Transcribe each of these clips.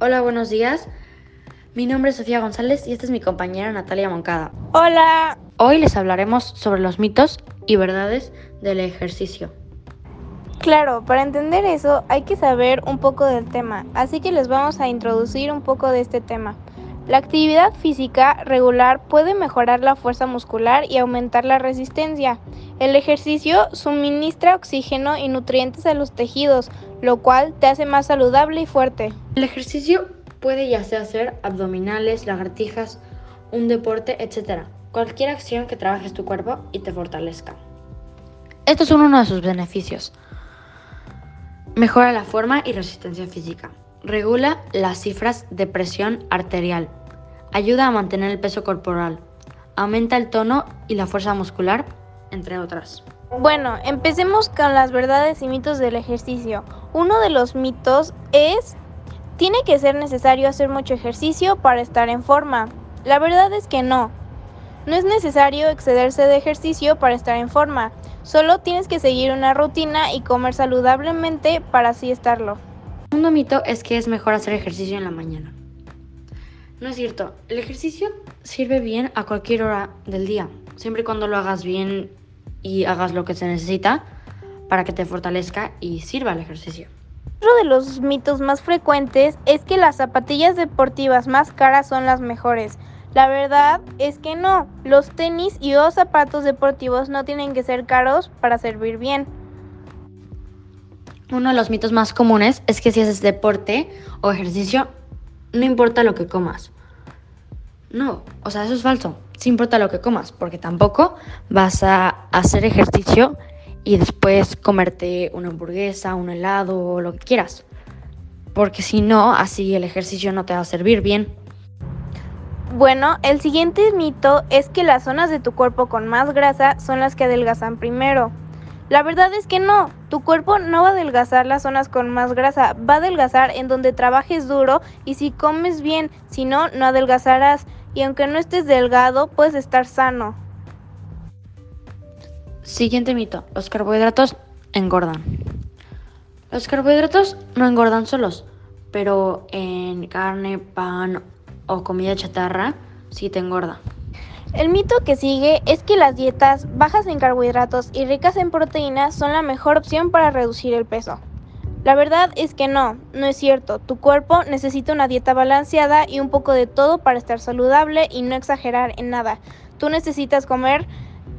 Hola, buenos días. Mi nombre es Sofía González y esta es mi compañera Natalia Moncada. Hola. Hoy les hablaremos sobre los mitos y verdades del ejercicio. Claro, para entender eso hay que saber un poco del tema, así que les vamos a introducir un poco de este tema. La actividad física regular puede mejorar la fuerza muscular y aumentar la resistencia. El ejercicio suministra oxígeno y nutrientes a los tejidos, lo cual te hace más saludable y fuerte. El ejercicio puede ya sea hacer abdominales, lagartijas, un deporte, etc. Cualquier acción que trabajes tu cuerpo y te fortalezca. Estos son uno de sus beneficios. Mejora la forma y resistencia física. Regula las cifras de presión arterial. Ayuda a mantener el peso corporal. Aumenta el tono y la fuerza muscular, entre otras. Bueno, empecemos con las verdades y mitos del ejercicio. Uno de los mitos es, tiene que ser necesario hacer mucho ejercicio para estar en forma. La verdad es que no. No es necesario excederse de ejercicio para estar en forma. Solo tienes que seguir una rutina y comer saludablemente para así estarlo. Segundo mito es que es mejor hacer ejercicio en la mañana. No es cierto, el ejercicio sirve bien a cualquier hora del día, siempre y cuando lo hagas bien y hagas lo que se necesita para que te fortalezca y sirva el ejercicio. Otro de los mitos más frecuentes es que las zapatillas deportivas más caras son las mejores. La verdad es que no, los tenis y los zapatos deportivos no tienen que ser caros para servir bien. Uno de los mitos más comunes es que si haces deporte o ejercicio, no importa lo que comas. No, o sea, eso es falso. Sí importa lo que comas, porque tampoco vas a hacer ejercicio y después comerte una hamburguesa, un helado o lo que quieras. Porque si no, así el ejercicio no te va a servir bien. Bueno, el siguiente mito es que las zonas de tu cuerpo con más grasa son las que adelgazan primero. La verdad es que no, tu cuerpo no va a adelgazar las zonas con más grasa, va a adelgazar en donde trabajes duro y si comes bien, si no, no adelgazarás y aunque no estés delgado, puedes estar sano. Siguiente mito, los carbohidratos engordan. Los carbohidratos no engordan solos, pero en carne, pan o comida chatarra sí te engorda. El mito que sigue es que las dietas bajas en carbohidratos y ricas en proteínas son la mejor opción para reducir el peso. La verdad es que no, no es cierto. Tu cuerpo necesita una dieta balanceada y un poco de todo para estar saludable y no exagerar en nada. Tú necesitas comer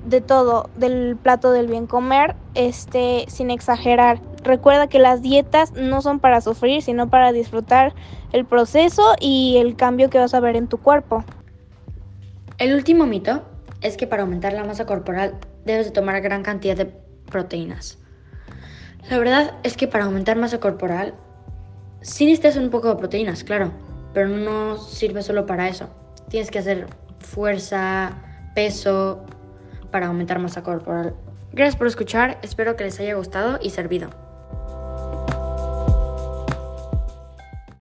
de todo, del plato del bien comer, este, sin exagerar. Recuerda que las dietas no son para sufrir, sino para disfrutar el proceso y el cambio que vas a ver en tu cuerpo. El último mito es que para aumentar la masa corporal debes de tomar gran cantidad de proteínas. La verdad es que para aumentar masa corporal sí necesitas un poco de proteínas, claro, pero no sirve solo para eso. Tienes que hacer fuerza, peso para aumentar masa corporal. Gracias por escuchar, espero que les haya gustado y servido.